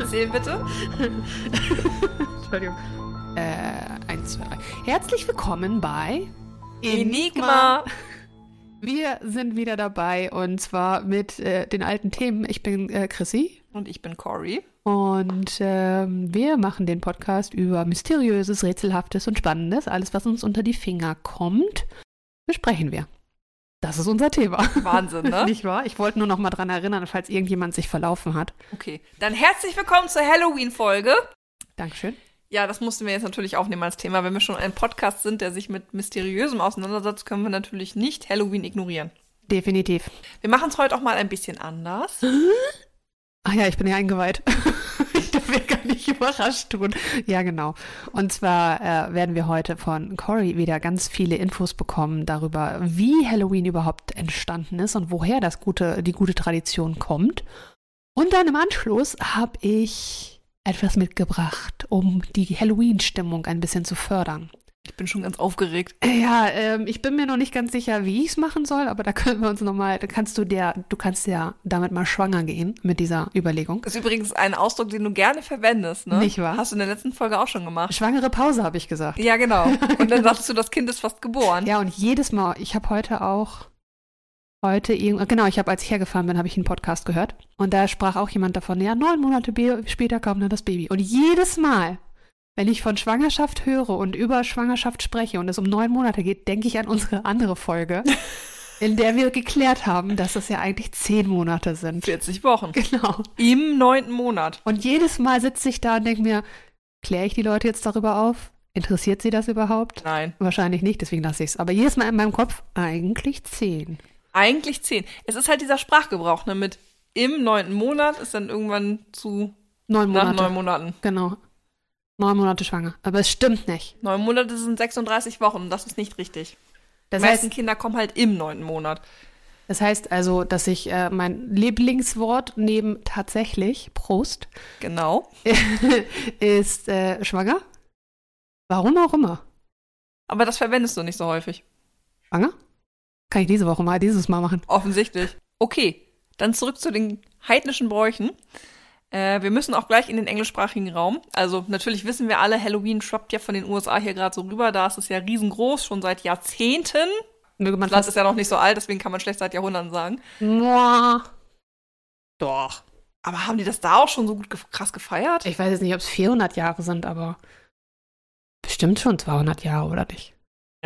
Anzählen bitte. Entschuldigung. Äh, eins, zwei, drei. Herzlich willkommen bei Enigma. Wir sind wieder dabei und zwar mit äh, den alten Themen. Ich bin äh, Chrissy Und ich bin Cory. und ähm, wir machen den Podcast über Mysteriöses, Rätselhaftes und Spannendes. Alles, was uns unter die Finger kommt, besprechen wir. Das ist unser Thema. Wahnsinn, ne? Nicht wahr? Ich wollte nur noch mal dran erinnern, falls irgendjemand sich verlaufen hat. Okay. Dann herzlich willkommen zur Halloween-Folge. Dankeschön. Ja, das mussten wir jetzt natürlich aufnehmen als Thema. Wenn wir schon ein Podcast sind, der sich mit Mysteriösem auseinandersetzt, können wir natürlich nicht Halloween ignorieren. Definitiv. Wir machen es heute auch mal ein bisschen anders. Ah ja, ich bin ja eingeweiht. mir gar nicht überrascht tun. Ja, genau. Und zwar äh, werden wir heute von Cory wieder ganz viele Infos bekommen darüber, wie Halloween überhaupt entstanden ist und woher das gute, die gute Tradition kommt. Und dann im Anschluss habe ich etwas mitgebracht, um die Halloween-Stimmung ein bisschen zu fördern. Ich bin schon ganz aufgeregt. Ja, ähm, ich bin mir noch nicht ganz sicher, wie ich es machen soll, aber da können wir uns nochmal, da kannst du der, du kannst ja damit mal schwanger gehen mit dieser Überlegung. Das ist übrigens ein Ausdruck, den du gerne verwendest, ne? Nicht wahr? Hast du in der letzten Folge auch schon gemacht. Schwangere Pause, habe ich gesagt. Ja, genau. Und dann sagtest du, das Kind ist fast geboren. Ja, und jedes Mal, ich habe heute auch, heute irgend, genau, ich habe, als ich hergefahren bin, habe ich einen Podcast gehört. Und da sprach auch jemand davon, ja, neun Monate später kam dann das Baby. Und jedes Mal, wenn ich von Schwangerschaft höre und über Schwangerschaft spreche und es um neun Monate geht, denke ich an unsere andere Folge, in der wir geklärt haben, dass es ja eigentlich zehn Monate sind. 40 Wochen. Genau. Im neunten Monat. Und jedes Mal sitze ich da und denke mir, kläre ich die Leute jetzt darüber auf? Interessiert sie das überhaupt? Nein. Wahrscheinlich nicht, deswegen lasse ich es. Aber jedes Mal in meinem Kopf, eigentlich zehn. Eigentlich 10. Es ist halt dieser Sprachgebrauch, ne? Mit im neunten Monat ist dann irgendwann zu Neun nach Monate. neun Monaten. Genau. Neun Monate schwanger. Aber es stimmt nicht. Neun Monate sind 36 Wochen und das ist nicht richtig. Das Die meisten heißt, Kinder kommen halt im neunten Monat. das heißt also, dass ich äh, mein Lieblingswort neben tatsächlich, Prost, Genau. ist äh, schwanger. Warum auch immer. Aber das verwendest du nicht so häufig. Schwanger? Kann ich diese Woche mal, dieses Mal machen. Offensichtlich. Okay, dann zurück zu den heidnischen Bräuchen. Äh, wir müssen auch gleich in den englischsprachigen Raum. Also natürlich wissen wir alle, Halloween schwappt ja von den USA hier gerade so rüber. Da ist es ja riesengroß, schon seit Jahrzehnten. Möge man Das Land ist ja noch nicht so alt, deswegen kann man schlecht seit Jahrhunderten sagen. Mua. Doch. Aber haben die das da auch schon so gut ge krass gefeiert? Ich weiß jetzt nicht, ob es 400 Jahre sind, aber bestimmt schon 200 Jahre, oder nicht?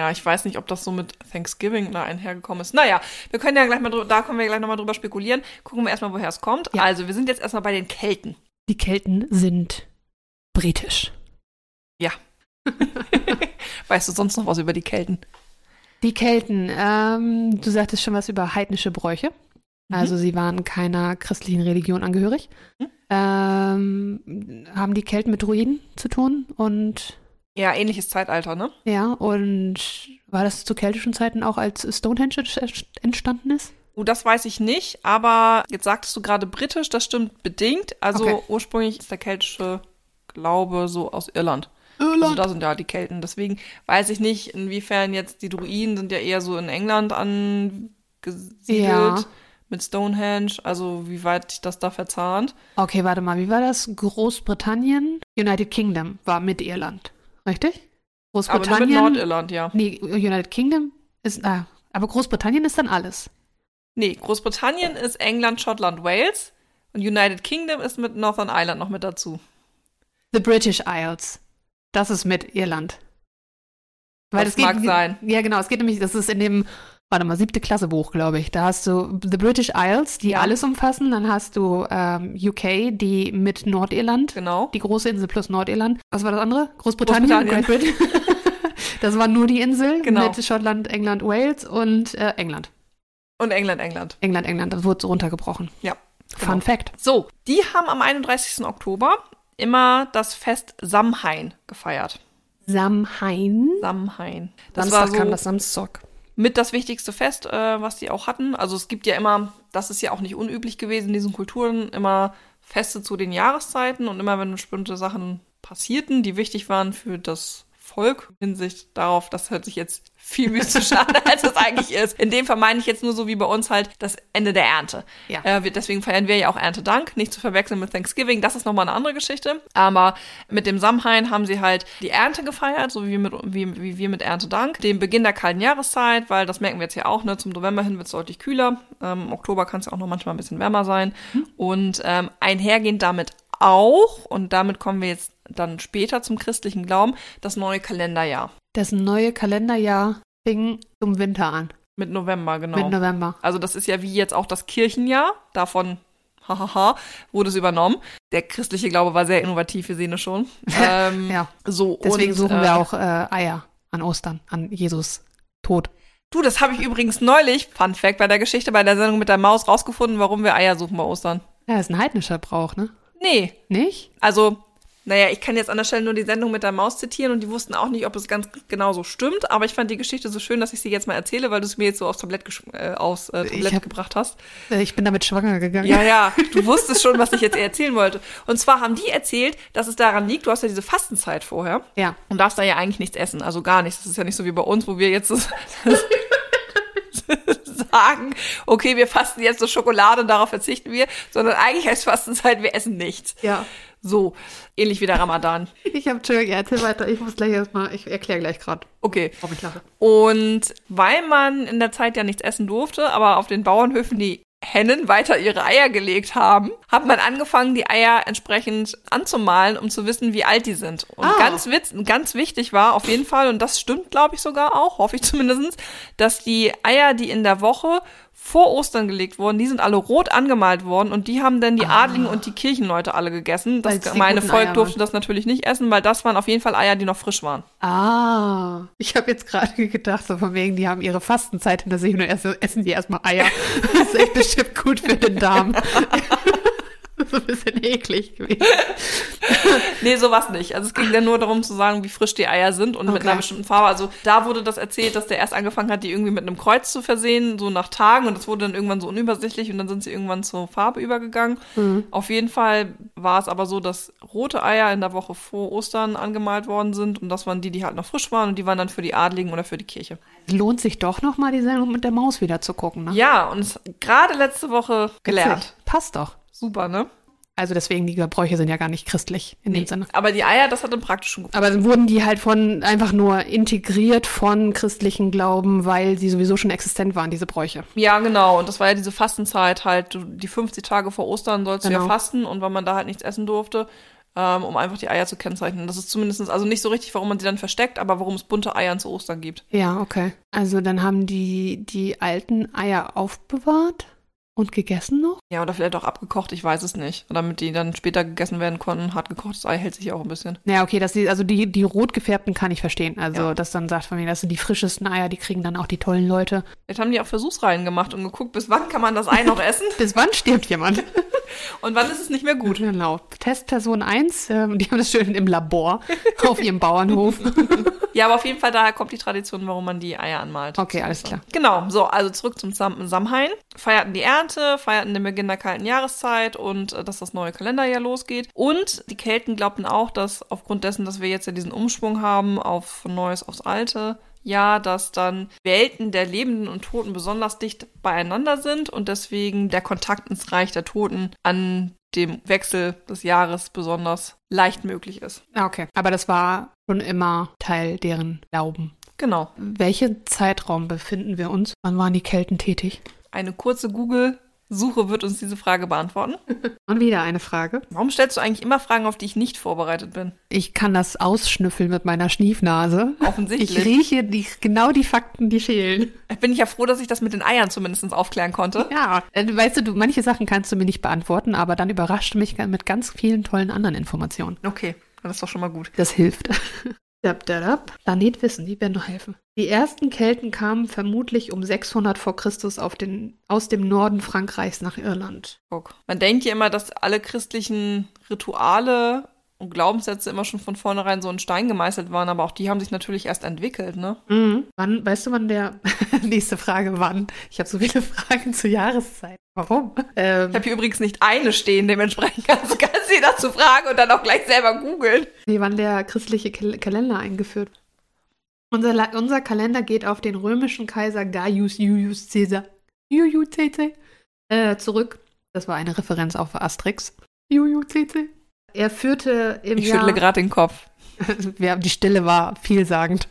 Ja, ich weiß nicht, ob das so mit Thanksgiving da einhergekommen ist. Naja, wir können ja gleich mal da können wir gleich nochmal drüber spekulieren. Gucken wir erstmal, woher es kommt. Ja. Also, wir sind jetzt erstmal bei den Kelten. Die Kelten sind britisch. Weißt du sonst noch was über die Kelten? Die Kelten, ähm, du sagtest schon was über heidnische Bräuche. Mhm. Also sie waren keiner christlichen Religion angehörig. Mhm. Ähm, haben die Kelten mit Druiden zu tun und Ja, ähnliches Zeitalter, ne? ja, und war das zu keltischen Zeiten auch als Stonehenge entstanden ist? Oh, das weiß ich nicht, aber jetzt sagtest du gerade britisch, das stimmt bedingt. Also Okay. ursprünglich ist der keltische Glaube so aus Irland. Also da sind ja die Kelten. Deswegen weiß ich nicht, inwiefern jetzt die Druiden sind ja eher so in England angesiedelt Ja. mit Stonehenge. Also wie weit sich das da verzahnt. Okay, warte mal, wie war das? Großbritannien, United Kingdom war mit Irland, richtig? Aber nur mit Großbritannien. Nordirland, ja. nee, United Kingdom ist, ah, aber Großbritannien ist dann alles. Nee, Großbritannien ist England, Schottland, Wales. Und United Kingdom ist mit Northern Ireland noch mit dazu. The British Isles. Das ist mit Irland. Das mag sein. Ja, genau. Es geht nämlich, das ist in dem, warte mal, siebte Klasse Buch, glaube ich. Da hast du The British Isles, die Ja. alles umfassen. Dann hast du ähm, UK, die mit Nordirland, Genau. die große Insel plus Nordirland. Was war das andere? Großbritannien. Großbritannien. Great Britain. das war nur die Insel Genau. mit Schottland, England, Wales und äh, England. Und England, England. England, England. Das wurde so runtergebrochen. Ja. Fun genau. Fact. So, die haben am 31. Oktober immer das Fest Samhain gefeiert. Samhain. Samhain. Das Samstag war so kam das Samstag. Mit das wichtigste Fest, äh, was die auch hatten. Also es gibt ja immer, das ist ja auch nicht unüblich gewesen in diesen Kulturen, immer Feste zu den Jahreszeiten und immer wenn bestimmte Sachen passierten, die wichtig waren für das Volk. Hinsicht darauf, das hört sich jetzt viel mystischer an, als es eigentlich ist. In dem Fall meine ich jetzt nur so wie bei uns halt das Ende der Ernte. Ja. Äh, deswegen feiern wir ja auch Erntedank, nicht zu verwechseln mit Thanksgiving. Das ist nochmal eine andere Geschichte. Aber mit dem Samhain haben sie halt die Ernte gefeiert, so wie, mit, wie, wie wir mit Erntedank. Den Beginn der kalten Jahreszeit, weil das merken wir jetzt ja auch, ne, zum November hin wird es deutlich kühler. Ähm, Im Oktober kann es ja auch noch manchmal ein bisschen wärmer sein. Und ähm, einhergehend damit auch, und damit kommen wir jetzt dann später zum christlichen Glauben, das neue Kalenderjahr. Das neue Kalenderjahr fing zum Winter an. Mit November, genau. Mit November. Also das ist ja wie jetzt auch das Kirchenjahr. Davon, hahaha, wurde es übernommen. Der christliche Glaube war sehr innovativ, wir sehen es schon. Ähm, Ja. So, Deswegen und, suchen äh, wir auch äh, Eier an Ostern, an Jesus Tod. Du, das habe ich übrigens neulich, Fun Fact, bei der Geschichte, bei der Sendung mit der Maus rausgefunden, warum wir Eier suchen bei Ostern. Ja, das ist ein heidnischer Brauch, ne? Nee, Nicht? also, naja, ich kann jetzt an der Stelle nur die Sendung mit der Maus zitieren und die wussten auch nicht, ob es ganz genau so stimmt, aber ich fand die Geschichte so schön, dass ich sie jetzt mal erzähle, weil du es mir jetzt so aufs Tablett, äh, aufs, äh, Tablett hab- gebracht hast. Äh, Ich bin damit schwanger gegangen. Ja, ja, du wusstest schon, was ich jetzt erzählen wollte. Und zwar haben die erzählt, dass es daran liegt, du hast ja diese Fastenzeit vorher Ja. und darfst da ja eigentlich nichts essen, also gar nichts. Das ist ja nicht so wie bei uns, wo wir jetzt das, sagen, okay, wir fasten jetzt so Schokolade und darauf verzichten wir, sondern eigentlich heißt Fastenzeit, wir essen nichts. Ja. So, ähnlich wie der Ramadan. Ich habe, Entschuldigung, ja, erzähl weiter. Ich muss gleich erstmal, ich erkläre gleich gerade, Okay. warum ich lache. Und weil man in der Zeit ja nichts essen durfte, aber auf den Bauernhöfen die Hennen weiter ihre Eier gelegt haben, hat man angefangen, die Eier entsprechend anzumalen, um zu wissen, wie alt die sind. Und Ah. ganz, witz, ganz wichtig war auf jeden Fall, und das stimmt, glaube ich, sogar auch, hoffe ich zumindestens, dass die Eier, die in der Woche vor Ostern gelegt wurden, die sind alle rot angemalt worden und die haben dann die Adligen und die Kirchenleute alle gegessen. Das gemeine guten Volk Eier durfte waren. das natürlich nicht essen, weil das waren auf jeden Fall Eier, die noch frisch waren. Ah, ich habe jetzt gerade gedacht, so von wegen, die haben ihre Fastenzeit hinter sich und dann erst- essen die erstmal Eier. Das ist echt bestimmt gut für den Darm. so ein bisschen eklig gewesen. Nee, sowas nicht. Also es ging dann nur darum zu sagen, wie frisch die Eier sind und mit Okay. einer bestimmten Farbe. Also da wurde das erzählt, dass der erst angefangen hat, die irgendwie mit einem Kreuz zu versehen, so nach Tagen. Und das wurde dann irgendwann so unübersichtlich und dann sind sie irgendwann zur Farbe übergegangen. Mhm. Auf jeden Fall war es aber so, dass rote Eier in der Woche vor Ostern angemalt worden sind. Und das waren die, die halt noch frisch waren. Und die waren dann für die Adligen oder für die Kirche. Lohnt sich doch noch mal die Sendung mit der Maus wieder zu gucken, ne? Ja, und gerade letzte Woche gelernt. Passt doch. Super, ne? Also deswegen, die Gebräuche sind ja gar nicht christlich in dem Sinne. Aber die Eier, das hat im praktischen Aber dann wurden die halt von einfach nur integriert von christlichen Glauben, weil sie sowieso schon existent waren, diese Bräuche. Ja, genau. Und das war ja diese Fastenzeit halt. Du, die 50 Tage vor Ostern sollst du ja Genau. fasten und weil man da halt nichts essen durfte, ähm, um einfach die Eier zu kennzeichnen. Das ist zumindest, also nicht so richtig, warum man sie dann versteckt, aber warum es bunte Eier zu Ostern gibt. Ja, okay. Also dann haben die die alten Eier aufbewahrt und gegessen noch? Ja, oder vielleicht auch abgekocht, ich weiß es nicht. Damit die dann später gegessen werden konnten. Hart gekochtes Ei hält sich auch ein bisschen. Ja, okay, dass die, also die, die rot gefärbten kann ich verstehen. Also, Ja. dass dann sagt von mir, das sind die frischesten Eier, die kriegen dann auch die tollen Leute. Vielleicht haben die auch Versuchsreihen gemacht und geguckt, bis wann kann man das Ei noch essen Bis wann stirbt jemand? und wann ist es nicht mehr gut. Genau. Testperson 1, ähm, die haben das schön im Labor auf ihrem Bauernhof. Ja, aber auf jeden Fall daher kommt die Tradition, warum man die Eier anmalt. Okay, alles klar. Genau, so, also zurück zum Sam Samhain. Feierten die Ernte, feierten den Beginn der kalten Jahreszeit und äh, dass das neue Kalenderjahr losgeht. Und die Kelten glaubten auch, dass aufgrund dessen, dass wir jetzt ja diesen Umschwung haben auf von Neues aufs Alte, ja, dass dann Welten der Lebenden und Toten besonders dicht beieinander sind und deswegen der Kontakt ins Reich der Toten an dem Wechsel des Jahres besonders leicht möglich ist. Ah, okay. Aber das war schon immer Teil deren Glauben. Genau. Welchen Zeitraum befinden wir uns? Wann waren die Kelten tätig? Eine kurze Google-Suche wird uns diese Frage beantworten. Und wieder eine Frage. Warum stellst du eigentlich immer Fragen, auf die ich nicht vorbereitet bin? Ich kann das ausschnüffeln mit meiner Schniefnase. Offensichtlich. Ich rieche die, genau die Fakten, die fehlen. Bin ich ja froh, dass ich das mit den Eiern zumindest aufklären konnte. Ja, äh, weißt du, du, manche Sachen kannst du mir nicht beantworten, aber dann überrascht du mich mit ganz vielen tollen anderen Informationen. Okay, das ist doch schon mal gut. Das hilft. Planet Wissen, die werden noch helfen. Die ersten Kelten kamen vermutlich um 600 vor Christus auf den, aus dem Norden Frankreichs nach Irland. Man denkt ja immer, dass alle christlichen Rituale und Glaubenssätze immer schon von vornherein so in Stein gemeißelt waren, aber auch die haben sich natürlich erst entwickelt, ne? Mhm. Wann, weißt du, wann der, nächste Frage, wann? Ich habe so viele Fragen zur Jahreszeit. Warum? Ähm, Ich habe hier übrigens nicht eine stehen, dementsprechend kannst, du sie dazu fragen und dann auch gleich selber googeln. nee, wann der christliche Kal Kalender eingeführt Unser, La- unser Kalender geht auf den römischen Kaiser Gaius Julius Caesar Caesar äh, zurück. Das war eine Referenz auf Asterix. Caesar. Er führte im Ich Jahr... schüttle gerade den Kopf. ja, die Stille war vielsagend.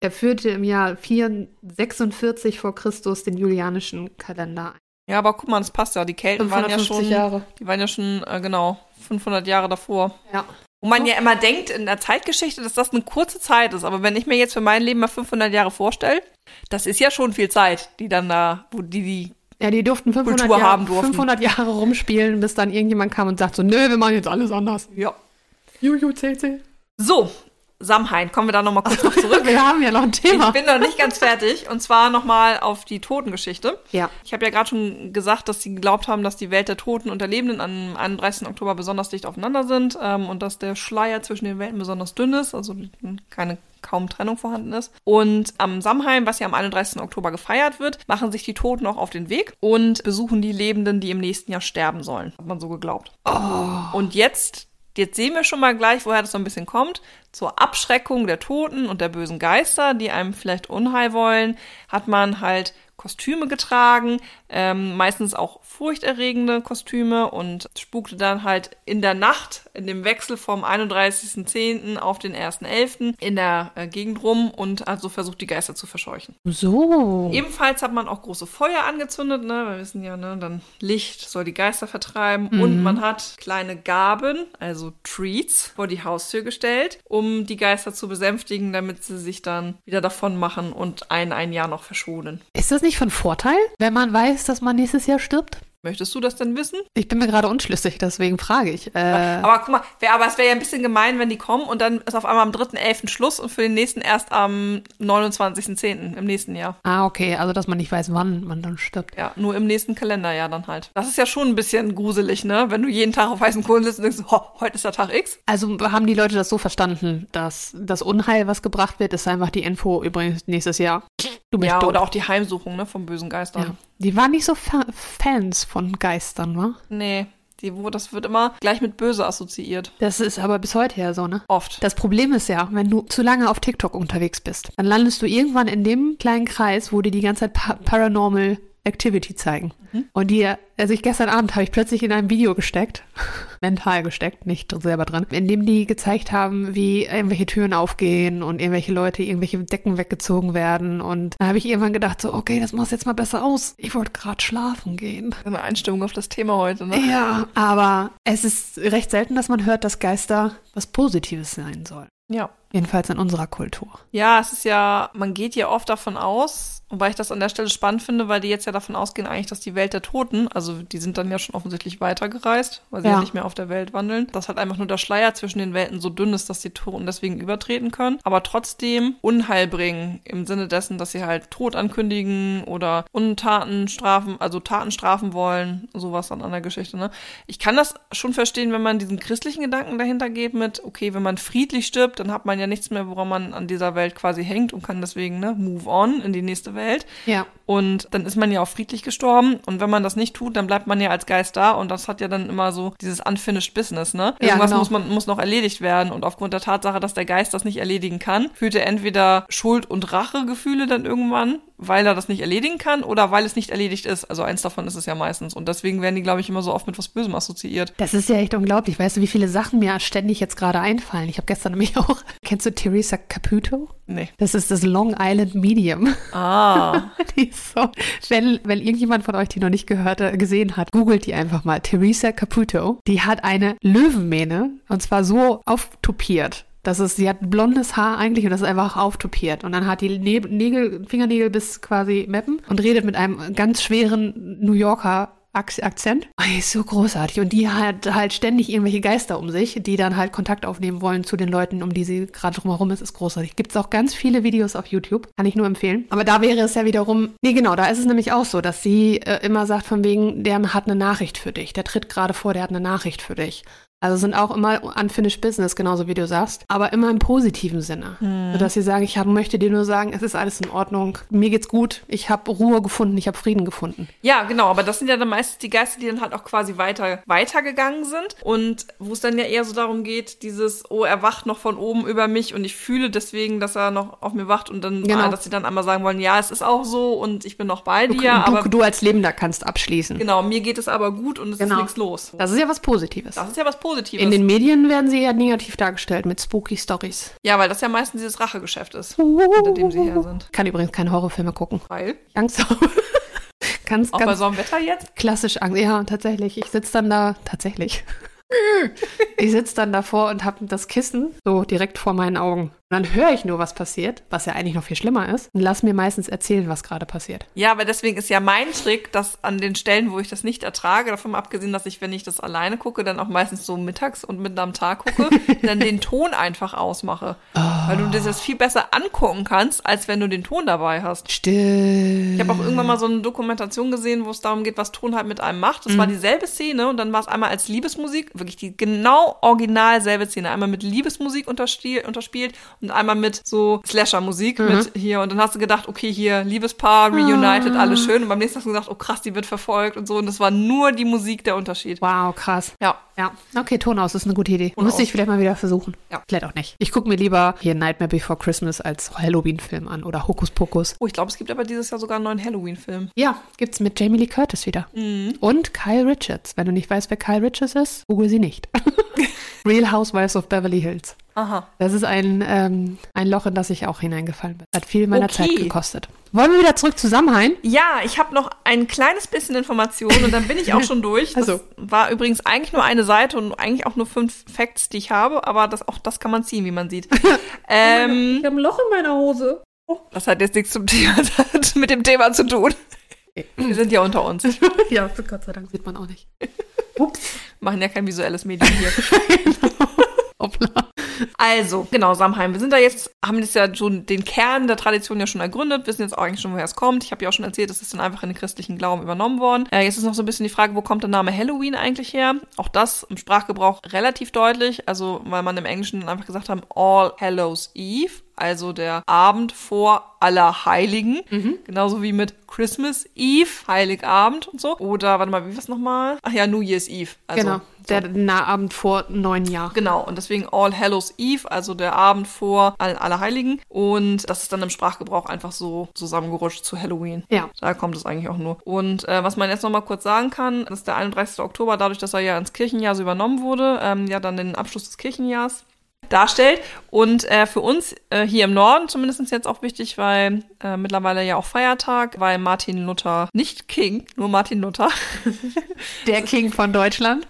Er führte im Jahr 4, 46 vor Christus den julianischen Kalender ein. Ja, aber guck mal, das passt ja. Die Kelten waren ja schon, Jahre. die waren ja schon, äh, genau, 500 Jahre davor. Ja. Wo man ja immer denkt in der Zeitgeschichte, dass das eine kurze Zeit ist. Aber wenn ich mir jetzt für mein Leben mal 500 Jahre vorstelle, das ist ja schon viel Zeit, die dann da, wo die, die, Ja, die durften 500, Kultur Jahre, haben durften. 500 Jahre rumspielen, bis dann irgendjemand kam und sagt so, nö, wir machen jetzt alles anders. ja. Juju, CC. So, Samhain, kommen wir da nochmal kurz drauf zurück. Wir haben ja noch ein Thema. Ich bin noch nicht ganz fertig. Und zwar nochmal auf die Totengeschichte. ja. Ich habe ja gerade schon gesagt, dass sie geglaubt haben, dass die Welt der Toten und der Lebenden am 31. Oktober besonders dicht aufeinander sind ähm, und dass der Schleier zwischen den Welten besonders dünn ist, also keine kaum Trennung vorhanden ist. Und am Samhain, was ja am 31. Oktober gefeiert wird, machen sich die Toten auch auf den Weg und besuchen die Lebenden, die im nächsten Jahr sterben sollen. Hat man so geglaubt. Und jetzt, jetzt sehen wir schon mal gleich, woher das so ein bisschen kommt. Zur Abschreckung der Toten und der bösen Geister, die einem vielleicht Unheil wollen, hat man halt Kostüme getragen, ähm, meistens auch furchterregende Kostüme und spukte dann halt in der Nacht, in dem Wechsel vom 31.10. auf den 1.11. in der äh, Gegend rum und also versucht, die Geister zu verscheuchen. So. Ebenfalls hat man auch große Feuer angezündet, ne? Wir wissen ja, ne, dann Licht soll die Geister vertreiben. Und man hat kleine Gaben, also Treats, vor die Haustür gestellt, um die Geister zu besänftigen, damit sie sich dann wieder davon machen und ein, ein Jahr noch verschonen. Ist das nicht von Vorteil, wenn man weiß, dass man nächstes Jahr stirbt? Möchtest du das denn wissen? Ich bin mir gerade unschlüssig, deswegen frage ich. Äh, Aber guck mal, wär, aber es wäre ja ein bisschen gemein, wenn die kommen und dann ist auf einmal am 3.11. Schluss und für den nächsten erst am 29.10. im nächsten Jahr. ah, okay, also dass man nicht weiß, wann man dann stirbt. Ja, nur im nächsten Kalenderjahr dann halt. Das ist ja schon ein bisschen gruselig, ne? Wenn du jeden Tag auf heißen Kohlen sitzt und denkst, ho, heute ist der Tag X. Also haben die Leute das so verstanden, dass das Unheil, was gebracht wird, ist einfach die Info übrigens nächstes Jahr. Du bist Ja, tot. oder auch die Heimsuchung, ne, von bösen Geistern. ja. Die waren nicht so Fa Fans von Geistern, wa? Nee, die, wo, das wird immer gleich mit böse assoziiert. Das ist aber bis heute ja so, ne? Oft. Das Problem ist ja, wenn du zu lange auf TikTok unterwegs bist, dann landest du irgendwann in dem kleinen Kreis, wo die die ganze Zeit pa Paranormal Activity zeigen. Und die, also ich gestern Abend habe ich plötzlich in einem Video gesteckt, mental gesteckt, nicht selber drin, in dem die gezeigt haben, wie irgendwelche Türen aufgehen und irgendwelche Leute, irgendwelche Decken weggezogen werden. Und da habe ich irgendwann gedacht, so, okay, das machst jetzt mal besser aus. Ich wollte gerade schlafen gehen. Eine Einstimmung auf das Thema heute, ne? Ja, aber es ist recht selten, dass man hört, dass Geister was Positives sein sollen. Ja. Jedenfalls in unserer Kultur. Ja, es ist ja, man geht ja oft davon aus, wobei ich das an der Stelle spannend finde, weil die jetzt ja davon ausgehen eigentlich, dass die Welt der Toten, also die sind dann ja schon offensichtlich weitergereist, weil sie ja, Ja. nicht mehr auf der Welt wandeln, dass halt einfach nur der Schleier zwischen den Welten so dünn ist, dass die Toten deswegen übertreten können, aber trotzdem Unheil bringen, im Sinne dessen, dass sie halt Tod ankündigen oder Untaten strafen, also Taten strafen wollen, sowas an der Geschichte, ne? Ich kann das schon verstehen, wenn man diesen christlichen Gedanken dahinter geht mit, okay, wenn man friedlich stirbt, dann hat man ja nichts mehr, woran man an dieser Welt quasi hängt und kann deswegen, ne, move on in die nächste Welt. Ja. Und dann ist man ja auch friedlich gestorben. Und wenn man das nicht tut, dann bleibt man ja als Geist da. Und das hat ja dann immer so dieses unfinished business, ne? Ja, Irgendwas genau. muss man, muss noch erledigt werden. Und aufgrund der Tatsache, dass der Geist das nicht erledigen kann, fühlt er entweder Schuld- und Rachegefühle dann irgendwann, weil er das nicht erledigen kann oder weil es nicht erledigt ist. Also eins davon ist es ja meistens. Und deswegen werden die, glaube ich, immer so oft mit was Bösem assoziiert. Das ist ja echt unglaublich. Weißt du, wie viele Sachen mir ständig jetzt gerade einfallen? Ich habe gestern nämlich auch. Kennst du Teresa Caputo? Nee. Das ist das Long Island Medium. Ah. Die ist so, wenn, wenn irgendjemand von euch die noch nicht gehört, äh, gesehen hat, googelt die einfach mal. Teresa Caputo. Die hat eine Löwenmähne und zwar so auftupiert. Das ist, sie hat blondes Haar eigentlich und das ist einfach auftupiert. Und dann hat die Ne- Nägel, Fingernägel bis quasi Meppen und redet mit einem ganz schweren New Yorker Ak- Akzent. Oh, ist so großartig. Und die hat halt ständig irgendwelche Geister um sich, die dann halt Kontakt aufnehmen wollen zu den Leuten, um die sie gerade drumherum ist. Ist großartig. Gibt es auch ganz viele Videos auf YouTube. Kann ich nur empfehlen. Aber da wäre es ja wiederum. Nee, genau, da ist es nämlich auch so, dass sie äh, immer sagt, von wegen, der hat eine Nachricht für dich. Der tritt gerade vor, der hat eine Nachricht für dich. Also sind auch immer unfinished business, genauso wie du sagst, aber immer im positiven Sinne. Hm. Sodass sie sagen, ich hab, möchte dir nur sagen, es ist alles in Ordnung, mir geht's gut, ich habe Ruhe gefunden, ich habe Frieden gefunden. Ja, genau, aber das sind ja dann meistens die Geister, die dann halt auch quasi weiter weitergegangen sind und wo es dann ja eher so darum geht, dieses oh, er wacht noch von oben über mich und ich fühle deswegen, dass er noch auf mir wacht und dann Genau. ah, dass sie dann einmal sagen wollen, ja, es ist auch so und ich bin noch bei Du, dir, du, aber du als Lebender kannst abschließen. genau, mir geht es aber gut und es Genau. ist nichts los. Das ist ja was Positives. Das ist ja was Positives. In den Medien werden sie ja negativ dargestellt mit spooky Stories. ja, weil das ja meistens dieses Rachegeschäft ist, hinter dem sie her sind. Ich kann übrigens keine Horrorfilme gucken. Weil, Ich Angst habe. ganz, auch bei ganz so einem Wetter jetzt, klassisch Angst. Ja, tatsächlich. Ich sitze dann da, tatsächlich. Ich sitze dann davor und habe das Kissen so direkt vor meinen Augen. Und dann höre ich nur, was passiert, was ja eigentlich noch viel schlimmer ist, und lass mir meistens erzählen, was gerade passiert. Ja, aber deswegen ist ja mein Trick, dass an den Stellen, wo ich das nicht ertrage, davon abgesehen, dass ich, wenn ich das alleine gucke, dann auch meistens so mittags und mitten am Tag gucke, dann den Ton einfach ausmache. Weil du dir das viel besser angucken kannst, als wenn du den Ton dabei hast. Still. Ich habe auch irgendwann mal so eine Dokumentation gesehen, wo es darum geht, was Ton halt mit einem macht. Das war dieselbe Szene und dann war es einmal als Liebesmusik, wirklich die genau original selbe Szene. Einmal mit Liebesmusik unterspiel, unterspielt und einmal mit so Slasher-Musik mit hier. Und dann hast du gedacht, okay, hier Liebespaar, reunited, alles schön. Und beim nächsten hast du gedacht, oh krass, die wird verfolgt und so. Und das war nur die Musik der Unterschied. Wow, krass. Ja. Ja, okay, Ton aus ist eine gute Idee. Müsste ich vielleicht mal wieder versuchen. Ja. Vielleicht auch nicht. Ich gucke mir lieber hier Nightmare Before Christmas als Halloween-Film an oder Hokus Pokus. Oh, ich glaube, es gibt aber dieses Jahr sogar einen neuen Halloween-Film. Ja, gibt's mit Jamie Lee Curtis wieder. Mhm. Und Kyle Richards. Wenn du nicht weißt, wer Kyle Richards ist, google sie nicht. Real Housewives of Beverly Hills. Aha. Das ist ein, ähm, ein Loch, in das ich auch hineingefallen bin. Hat viel meiner Okay. Zeit gekostet. Wollen wir wieder zurück zu Samhain? Ja, ich habe noch ein kleines bisschen Information und dann bin ich auch schon durch. Das Also. war übrigens eigentlich nur eine Seite und eigentlich auch nur fünf Facts, die ich habe, aber das, auch das kann man ziehen, wie man sieht. ähm, habe ein Loch in meiner Hose. das hat jetzt nichts zum Thema, mit dem Thema zu tun. Wir sind ja unter uns. ja, Gott sei Dank sieht man auch nicht. Ups. Machen ja kein visuelles Medium hier. Hoppla. Also, genau, Samheim. Wir sind da jetzt, haben jetzt ja schon den Kern der Tradition ja schon ergründet, wissen jetzt auch eigentlich schon, woher es kommt. Ich habe ja auch schon erzählt, es ist dann einfach in den christlichen Glauben übernommen worden. Äh, jetzt ist noch so ein bisschen die Frage, wo kommt der Name Halloween eigentlich her? Auch das im Sprachgebrauch relativ deutlich, also weil man im Englischen dann einfach gesagt haben, All Hallows Eve, also der Abend vor Allerheiligen. Genauso wie mit Christmas Eve, Heiligabend und so. Oder, warte mal, wie war es nochmal? Ach ja, New Year's Eve. Also, genau. Der Nahabend vor neun Jahren. Genau, und deswegen All Hallows Eve, also der Abend vor All Allerheiligen. Und das ist dann im Sprachgebrauch einfach so zusammengerutscht zu Halloween. Ja. Da kommt es eigentlich auch nur. Und äh, was man jetzt nochmal kurz sagen kann, ist der 31. Oktober, dadurch, dass er ja ins Kirchenjahr so übernommen wurde, ähm, ja dann den Abschluss des Kirchenjahrs darstellt. Und äh, für uns äh, hier im Norden zumindest jetzt auch wichtig, weil äh, mittlerweile ja auch Feiertag, weil Martin Luther, nicht King, nur Martin Luther, Der King von Deutschland.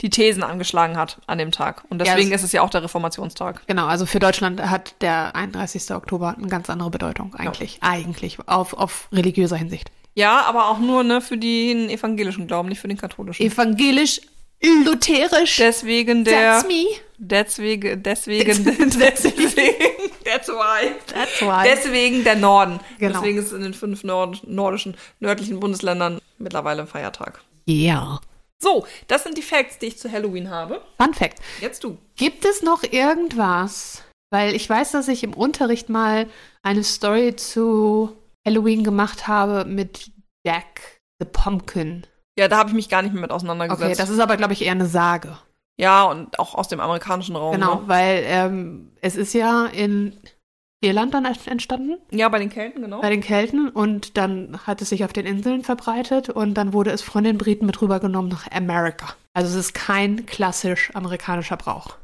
die Thesen angeschlagen hat an dem Tag. Und deswegen Ja, ist es ja auch der Reformationstag. Genau, also für Deutschland hat der 31. Oktober eine ganz andere Bedeutung eigentlich. Eigentlich, auf, auf religiöser Hinsicht. Ja, aber auch nur ne, für den evangelischen Glauben, nicht für den katholischen. Evangelisch, lutherisch. deswegen der. That's me. Deswegen, deswegen, deswegen, that's why. That's why. Deswegen der Norden. Genau. Deswegen ist es in den fünf Nord nordischen, nördlichen Bundesländern mittlerweile ein Feiertag. Ja. So, das sind die Facts, die ich zu Halloween habe. Fun Fact. Jetzt du. Gibt es noch irgendwas? Weil ich weiß, dass ich im Unterricht mal eine Story zu Halloween gemacht habe mit Jack the Pumpkin. Ja, da habe ich mich gar nicht mehr mit Okay, auseinandergesetzt. das ist aber, glaube ich, eher eine Sage. ja, und auch aus dem amerikanischen Raum. Genau, Ne? weil ähm, es ist ja in Irland dann entstanden, Ja, bei den Kelten, genau. bei den Kelten, und dann hat es sich auf den Inseln verbreitet und dann wurde es von den Briten mit rübergenommen nach Amerika. Also es ist kein klassisch amerikanischer Brauch.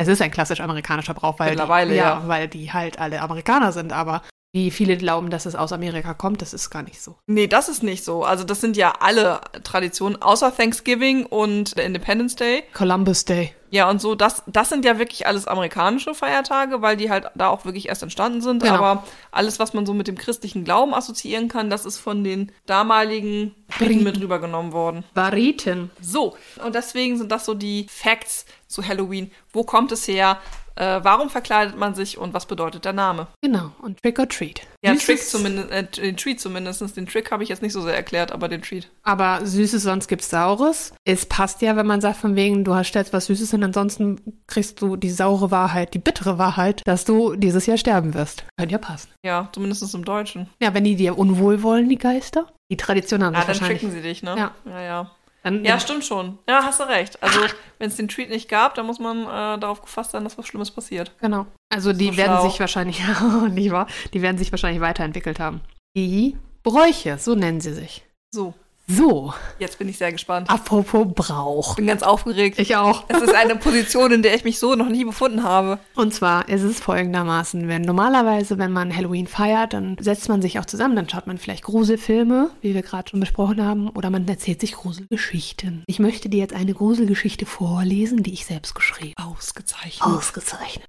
Es ist ein klassisch amerikanischer Brauch, weil Mittlerweile, die, ja. weil die halt alle Amerikaner sind, aber wie viele glauben, dass es aus Amerika kommt, das ist gar nicht so. Nee, das ist nicht so. Also das sind ja alle Traditionen, außer Thanksgiving und der Independence Day. Columbus Day. Ja, und so, das, das sind ja wirklich alles amerikanische Feiertage, weil die halt da auch wirklich erst entstanden sind. Genau. Aber alles, was man so mit dem christlichen Glauben assoziieren kann, das ist von den damaligen Briten mit rübergenommen worden. Bariten. So, und deswegen sind das so die Facts zu Halloween. Wo kommt es her? Äh, warum verkleidet man sich und was bedeutet der Name? Genau, und Trick or Treat. Ja, Süßes- Trick zumindest, äh, den Treat zumindest. Den Trick habe ich jetzt nicht so sehr erklärt, aber den Treat. Aber Süßes, sonst gibt's Saures. Es passt ja, wenn man sagt, von wegen, du hast stellst was Süßes und ansonsten kriegst du die saure Wahrheit, die bittere Wahrheit, dass du dieses Jahr sterben wirst. Könnte ja passen. Ja, zumindest im Deutschen. Ja, wenn die dir unwohl wollen, die Geister. Die Tradition haben Ja, dann wahrscheinlich. tricken sie dich, ne? Ja. Ja, ja. Dann, Ja, stimmt schon. Ja, hast du recht. Also, wenn es den Treat nicht gab, dann muss man äh, darauf gefasst sein, dass was Schlimmes passiert. Genau. Also die So werden schlau. sich wahrscheinlich, nicht wahr? Die werden sich wahrscheinlich weiterentwickelt haben. Die Bräuche, so nennen sie sich. So, So, jetzt bin ich sehr gespannt. apropos Brauch. bin ganz aufgeregt. Ich auch. Es ist eine Position, in der ich mich so noch nie befunden habe. Und zwar ist es folgendermaßen, wenn normalerweise, wenn man Halloween feiert, dann setzt man sich auch zusammen, dann schaut man vielleicht Gruselfilme, wie wir gerade schon besprochen haben, oder man erzählt sich Gruselgeschichten. Ich möchte dir jetzt eine Gruselgeschichte vorlesen, die ich selbst geschrieben Ausgezeichnet. Ausgezeichnet.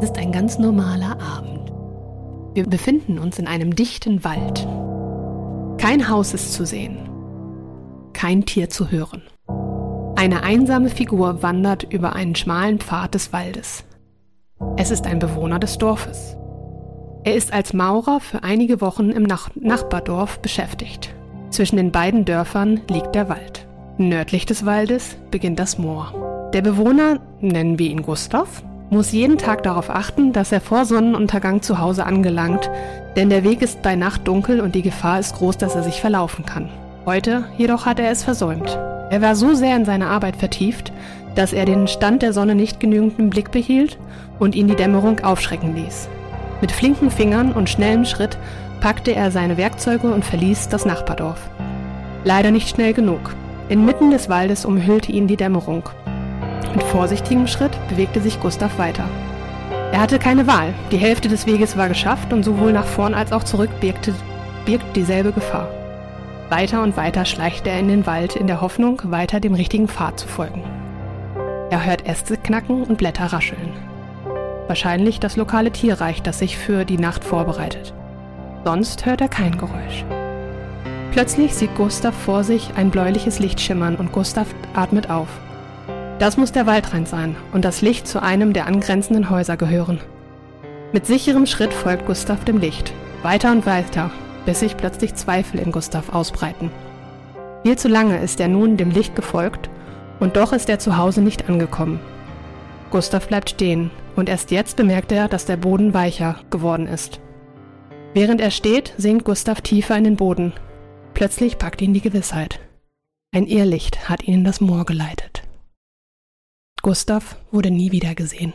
Es ist ein ganz normaler Abend. Wir befinden uns in einem dichten Wald. Kein Haus ist zu sehen. Kein Tier zu hören. Eine einsame Figur wandert über einen schmalen Pfad des Waldes. Es ist ein Bewohner des Dorfes. Er ist als Maurer für einige Wochen im Nach Nachbardorf beschäftigt. Zwischen den beiden Dörfern liegt der Wald. Nördlich des Waldes beginnt das Moor. Der Bewohner, nennen wir ihn Gustav, muss jeden Tag darauf achten, dass er vor Sonnenuntergang zu Hause angelangt, denn der Weg ist bei Nacht dunkel und die Gefahr ist groß, dass er sich verlaufen kann. Heute jedoch hat er es versäumt. Er war so sehr in seine Arbeit vertieft, dass er den Stand der Sonne nicht genügend im Blick behielt und ihn die Dämmerung aufschrecken ließ. Mit flinken Fingern und schnellem Schritt packte er seine Werkzeuge und verließ das Nachbardorf. Leider nicht schnell genug. Inmitten des Waldes umhüllte ihn die Dämmerung. Mit vorsichtigem Schritt bewegte sich Gustav weiter. Er hatte keine Wahl. Die Hälfte des Weges war geschafft und sowohl nach vorn als auch zurück birgte, birgt dieselbe Gefahr. Weiter und weiter schleichte er in den Wald in der Hoffnung, weiter dem richtigen Pfad zu folgen. Er hört Äste knacken und Blätter rascheln. Wahrscheinlich das lokale Tierreich, das sich für die Nacht vorbereitet. Sonst hört er kein Geräusch. Plötzlich sieht Gustav vor sich ein bläuliches Licht schimmern und Gustav atmet auf. Das muss der Waldrand sein und das Licht zu einem der angrenzenden Häuser gehören. Mit sicherem Schritt folgt Gustav dem Licht, weiter und weiter, bis sich plötzlich Zweifel in Gustav ausbreiten. Viel zu lange ist er nun dem Licht gefolgt und doch ist er zu Hause nicht angekommen. Gustav bleibt stehen und erst jetzt bemerkt er, dass der Boden weicher geworden ist. Während er steht, sinkt Gustav tiefer in den Boden. Plötzlich packt ihn die Gewissheit. Ein Irrlicht hat ihn in das Moor geleitet. Gustav wurde nie wieder gesehen.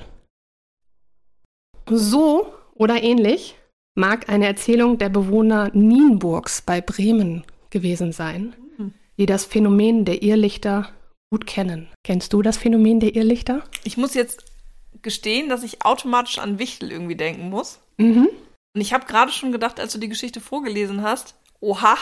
So oder ähnlich mag eine Erzählung der Bewohner Nienburgs bei Bremen gewesen sein, die das Phänomen der Irrlichter gut kennen. Kennst du das Phänomen der Irrlichter? Ich muss jetzt gestehen, dass ich automatisch an Wichtel irgendwie denken muss. Mhm. Und ich habe gerade schon gedacht, als du die Geschichte vorgelesen hast, oha,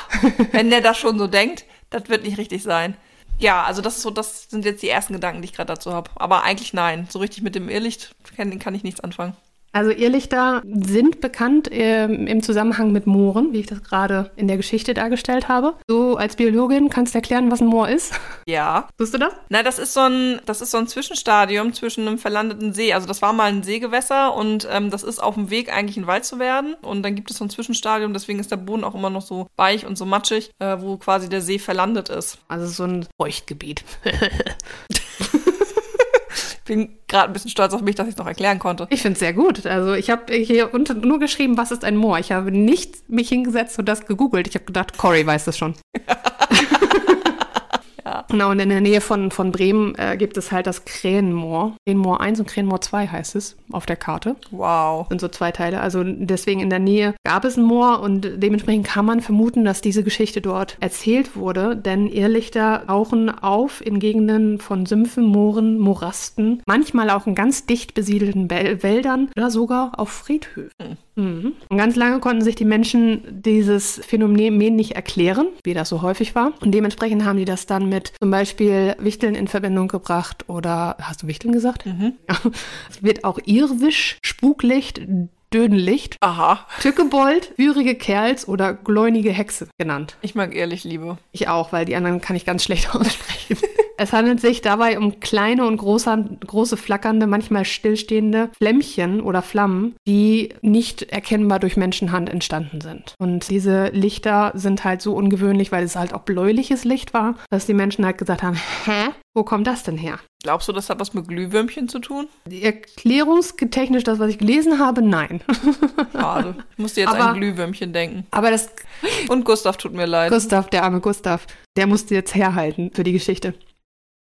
wenn der das schon so denkt, das wird nicht richtig sein. Ja, also das ist so, das sind jetzt die ersten Gedanken, die ich gerade dazu habe. Aber eigentlich nein. So richtig mit dem Irrlicht kann, kann ich nichts anfangen. Also Irrlichter sind bekannt ähm, im Zusammenhang mit Mooren, wie ich das gerade in der Geschichte dargestellt habe. Du als Biologin kannst erklären, was ein Moor ist. Ja. Tust du das? Na, das ist so ein, das ist so ein Zwischenstadium zwischen einem verlandeten See. Also das war mal ein Seegewässer und ähm, das ist auf dem Weg eigentlich ein Wald zu werden. Und dann gibt es so ein Zwischenstadium, deswegen ist der Boden auch immer noch so weich und so matschig, äh, wo quasi der See verlandet ist. Also so ein Feuchtgebiet. Ich bin gerade ein bisschen stolz auf mich, dass ich es noch erklären konnte. Ich finde es sehr gut. Also ich habe hier unten nur geschrieben, was ist ein Moor. Ich habe nicht mich hingesetzt und das gegoogelt. Ich habe gedacht, Cory weiß das schon. Genau, und in der Nähe von, von Bremen äh, gibt es halt das Krähenmoor. Krähenmoor 1 und Krähenmoor 2 heißt es auf der Karte. Wow. sind so zwei Teile. Also deswegen in der Nähe gab es ein Moor und dementsprechend kann man vermuten, dass diese Geschichte dort erzählt wurde, denn Irrlichter tauchen auf in Gegenden von Sümpfen, Mooren, Morasten, manchmal auch in ganz dicht besiedelten Wäldern oder sogar auf Friedhöfen. Mhm. Und ganz lange konnten sich die Menschen dieses Phänomen nicht erklären, wie das so häufig war. Und dementsprechend haben die das dann mit zum Beispiel Wichteln in Verbindung gebracht oder, hast du Wichteln gesagt? Mhm. Ja. Es wird auch Irrwisch, Spuklicht, Dödenlicht, Aha. Tückebold, wührige Kerls oder gläunige Hexe genannt. Ich mag ehrlich Liebe. Ich auch, weil die anderen kann ich ganz schlecht aussprechen. Es handelt sich dabei um kleine und große, große flackernde, manchmal stillstehende Flämmchen oder Flammen, die nicht erkennbar durch Menschenhand entstanden sind. Und diese Lichter sind halt so ungewöhnlich, weil es halt auch bläuliches Licht war, dass die Menschen halt gesagt haben, hä? Wo kommt das denn her? Glaubst du, das hat was mit Glühwürmchen zu tun? Erklärungstechnisch, das, was ich gelesen habe, nein. Schade. Ich musste jetzt Aber- an Glühwürmchen denken. Aber das Und Gustav tut mir leid. Gustav, der arme Gustav, der musste jetzt herhalten für die Geschichte.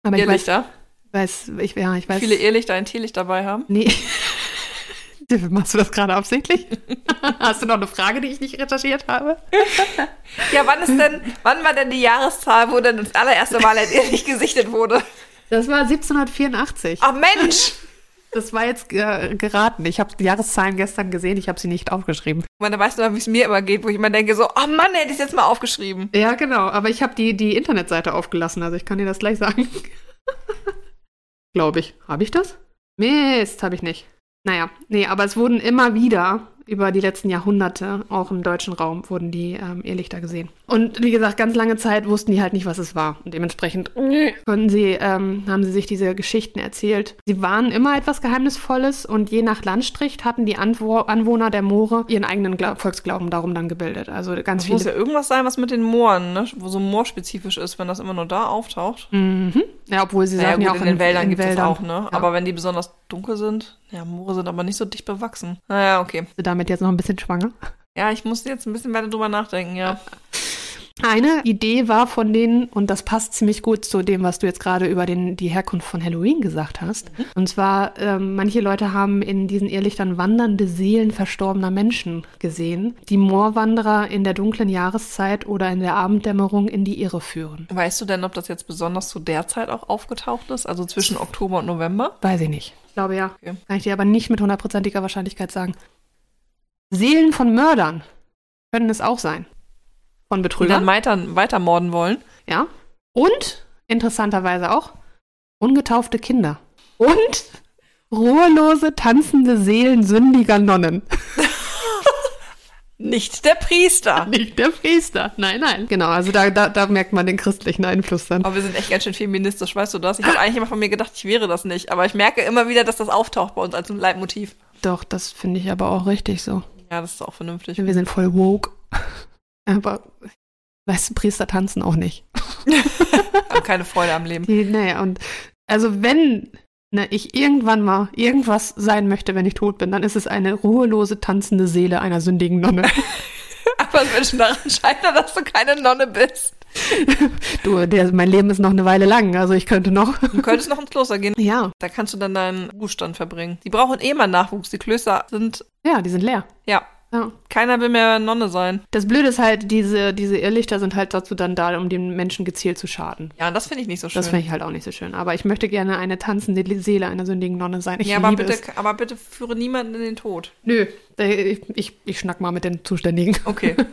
Aber ich weiß, Irrlichter. weiß, ich, ja, ich weiß. Viele Irrlichter ein Teelicht dabei haben. Nee. Machst du das gerade absichtlich? Hast du noch eine Frage, die ich nicht recherchiert habe? Ja, wann ist denn, wann war denn die Jahreszahl, wo denn das allererste Mal ein Irrlicht gesichtet wurde? Das war 1784. Ach Mensch! Das war jetzt äh, geraten. Ich habe die Jahreszahlen gestern gesehen, ich habe sie nicht aufgeschrieben. Man, da weißt du wie es mir immer geht, wo ich immer denke so, oh Mann, hätte ich jetzt mal aufgeschrieben. Ja, genau. Aber ich habe die, die Internetseite aufgelassen, also ich kann dir das gleich sagen. Glaube ich. Habe ich das? Mist, habe ich nicht. Naja, nee, aber es wurden immer wieder über die letzten Jahrhunderte, auch im deutschen Raum, wurden die ähm, Irrlichter gesehen. Und wie gesagt, ganz lange Zeit wussten die halt nicht, was es war. Und dementsprechend konnten sie, ähm, haben sie sich diese Geschichten erzählt. Sie waren immer etwas Geheimnisvolles und je nach Landstrich hatten die Anwo Anwohner der Moore ihren eigenen Gla Volksglauben darum dann gebildet. Also ganz Das muss ja irgendwas sein, was mit den Mooren, ne? wo so moorspezifisch ist, wenn das immer nur da auftaucht. Mhm. Ja, obwohl sie sagen gut, ja auch in den Wäldern in gibt es auch, ne? Ja. Aber wenn die besonders dunkel sind, ja, Moore sind aber nicht so dicht bewachsen. Naja, okay. Du damit jetzt noch ein bisschen schwanger? Ja, ich musste jetzt ein bisschen weiter drüber nachdenken, ja. Eine Idee war von denen, und das passt ziemlich gut zu dem, was du jetzt gerade über den, die Herkunft von Halloween gesagt hast. Und zwar, ähm, manche Leute haben in diesen Irrlichtern wandernde Seelen verstorbener Menschen gesehen, die Moorwanderer in der dunklen Jahreszeit oder in der Abenddämmerung in die Irre führen. Weißt du denn, ob das jetzt besonders zu der Zeit auch aufgetaucht ist? Also zwischen Oktober und November? Weiß ich nicht. Ich glaube ja. Okay. Kann ich dir aber nicht mit hundertprozentiger Wahrscheinlichkeit sagen. Seelen von Mördern können es auch sein. Von Betrügern. dann weiter, weiter morden wollen? Ja. Und interessanterweise auch ungetaufte Kinder. Und ruhelose, tanzende Seelen sündiger Nonnen. Nicht der Priester. Nicht der Priester. Nein, nein. Genau, also da, da, da merkt man den christlichen Einfluss dann. Aber wir sind echt ganz schön feministisch, weißt du das? Ich habe eigentlich immer von mir gedacht, ich wäre das nicht. Aber ich merke immer wieder, dass das auftaucht bei uns als ein Leitmotiv. Doch, das finde ich aber auch richtig so. Ja, das ist auch vernünftig. Wir sind voll woke. Aber, weißt du, Priester tanzen auch nicht. Haben keine Freude am Leben. Die, nee, und also wenn ne, ich irgendwann mal irgendwas sein möchte, wenn ich tot bin, dann ist es eine ruhelose, tanzende Seele einer sündigen Nonne. Aber es wird schon daran scheitern, dass du keine Nonne bist. Du, der, mein Leben ist noch eine Weile lang, also ich könnte noch. Du könntest noch ins Kloster gehen. Ja, Da kannst du dann deinen Ruhestand verbringen. Die brauchen eh mal Nachwuchs. Die Klöster sind, ja, die sind leer. ja, Ja. keiner will mehr Nonne sein. Das Blöde ist halt, diese, diese Irrlichter sind halt dazu dann da, um den Menschen gezielt zu schaden. Ja, das finde ich nicht so schön. Das finde ich halt auch nicht so schön. Aber ich möchte gerne eine tanzende Seele einer sündigen Nonne sein. Ich ja, aber bitte, es. aber bitte führe niemanden in den Tod. Nö, ich, ich, ich schnack mal mit den Zuständigen. Okay.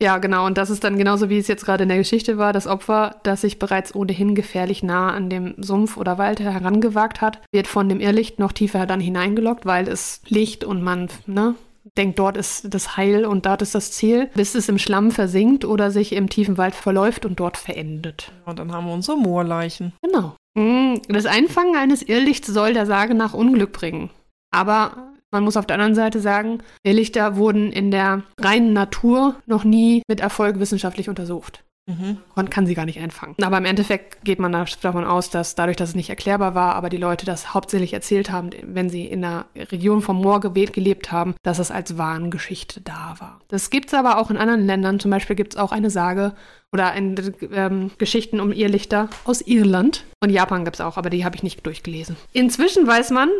Ja, genau. Und das ist dann genauso, wie es jetzt gerade in der Geschichte war. Das Opfer, das sich bereits ohnehin gefährlich nah an dem Sumpf oder Wald herangewagt hat, wird von dem Irrlicht noch tiefer dann hineingelockt, weil es Licht und man ne, denkt, dort ist das Heil und dort ist das Ziel, bis es im Schlamm versinkt oder sich im tiefen Wald verläuft und dort verendet. Und dann haben wir unsere Moorleichen. Genau. Mm, Das Einfangen eines Irrlichts soll der Sage nach Unglück bringen. Aber man muss auf der anderen Seite sagen, Irrlichter wurden in der reinen Natur noch nie mit Erfolg wissenschaftlich untersucht. Mhm. Man kann sie gar nicht einfangen. Aber im Endeffekt geht man da- davon aus, dass dadurch, dass es nicht erklärbar war, aber die Leute das hauptsächlich erzählt haben, wenn sie in der Region vom Moor ge- gelebt haben, dass es als Wahngeschichte da war. Das gibt es aber auch in anderen Ländern. Zum Beispiel gibt es auch eine Sage oder ein, ähm, Geschichten um Irrlichter aus Irland. Und Japan gibt es auch, aber die habe ich nicht durchgelesen. Inzwischen weiß man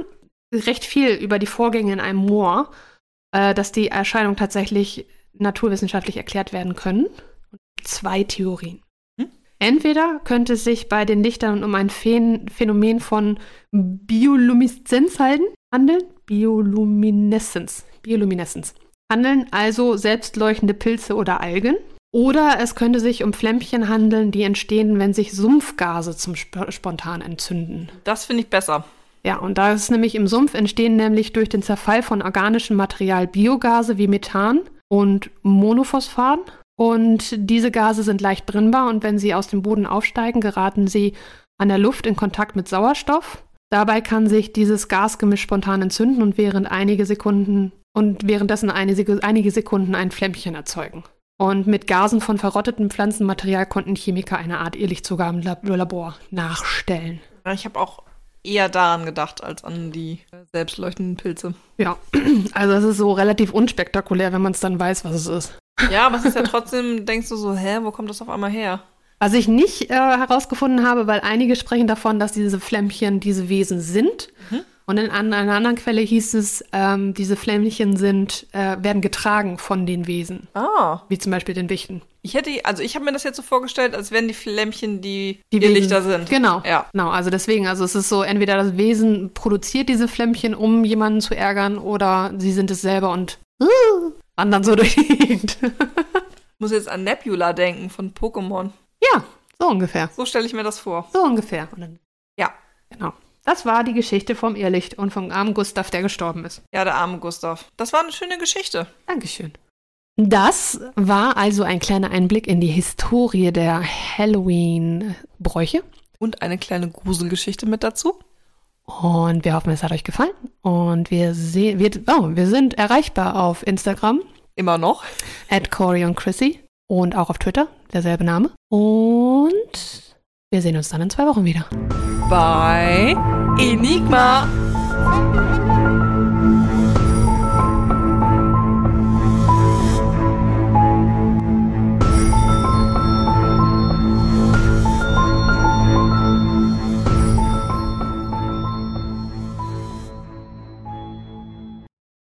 recht viel über die Vorgänge in einem Moor, äh, dass die Erscheinung tatsächlich naturwissenschaftlich erklärt werden können zwei Theorien. Hm? Entweder könnte es sich bei den Lichtern um ein Phän Phänomen von Biolumineszenz handeln. Biolumineszenz. Biolumineszenz. Handeln also selbstleuchtende Pilze oder Algen. Oder es könnte sich um Flämmchen handeln, die entstehen, wenn sich Sumpfgase zum Sp spontan entzünden. Das finde ich besser. Ja, und da ist nämlich im Sumpf entstehen nämlich durch den Zerfall von organischem Material Biogase wie Methan und Monophosphan. Und diese Gase sind leicht brennbar und wenn sie aus dem Boden aufsteigen, geraten sie an der Luft in Kontakt mit Sauerstoff. Dabei kann sich dieses Gasgemisch spontan entzünden und während einige Sekunden und währenddessen eine, einige Sekunden ein Flämmchen erzeugen. Und mit Gasen von verrottetem Pflanzenmaterial konnten Chemiker eine Art Irrlicht sogar im Labor nachstellen. Ich habe auch eher daran gedacht als an die selbstleuchtenden Pilze. Ja, also es ist so relativ unspektakulär, wenn man es dann weiß, was es ist. Ja, aber es ist ja trotzdem, denkst du so, hä, wo kommt das auf einmal her? Was ich nicht äh, herausgefunden habe, weil einige sprechen davon, dass diese Flämmchen diese Wesen sind. Mhm. Und in einer anderen Quelle hieß es, ähm, diese Flämmchen sind, äh, werden getragen von den Wesen. Ah. Wie zum Beispiel den Wichten. Ich hätte, also ich habe mir das jetzt so vorgestellt, als wären die Flämmchen die, die Lichter sind. Genau. Ja. Genau, also deswegen, also es ist so, entweder das Wesen produziert diese Flämmchen, um jemanden zu ärgern, oder sie sind es selber und uh, wandern so durch die Gegend. Ich muss jetzt an Nebula denken von Pokémon. Ja, so ungefähr. So stelle ich mir das vor. So ungefähr. Dann, ja. Genau. Das war die Geschichte vom Irrlicht und vom armen Gustav, der gestorben ist. Ja, der arme Gustav. Das war eine schöne Geschichte. Dankeschön. Das war also ein kleiner Einblick in die Historie der Halloween-Bräuche. Und eine kleine Gruselgeschichte mit dazu. Und wir hoffen, es hat euch gefallen. Und wir sehen, wir, oh, wir sind erreichbar auf Instagram. Immer noch. At Corey und Chrissy. Und auch auf Twitter, derselbe Name. Und wir sehen uns dann in zwei Wochen wieder bei Enigma.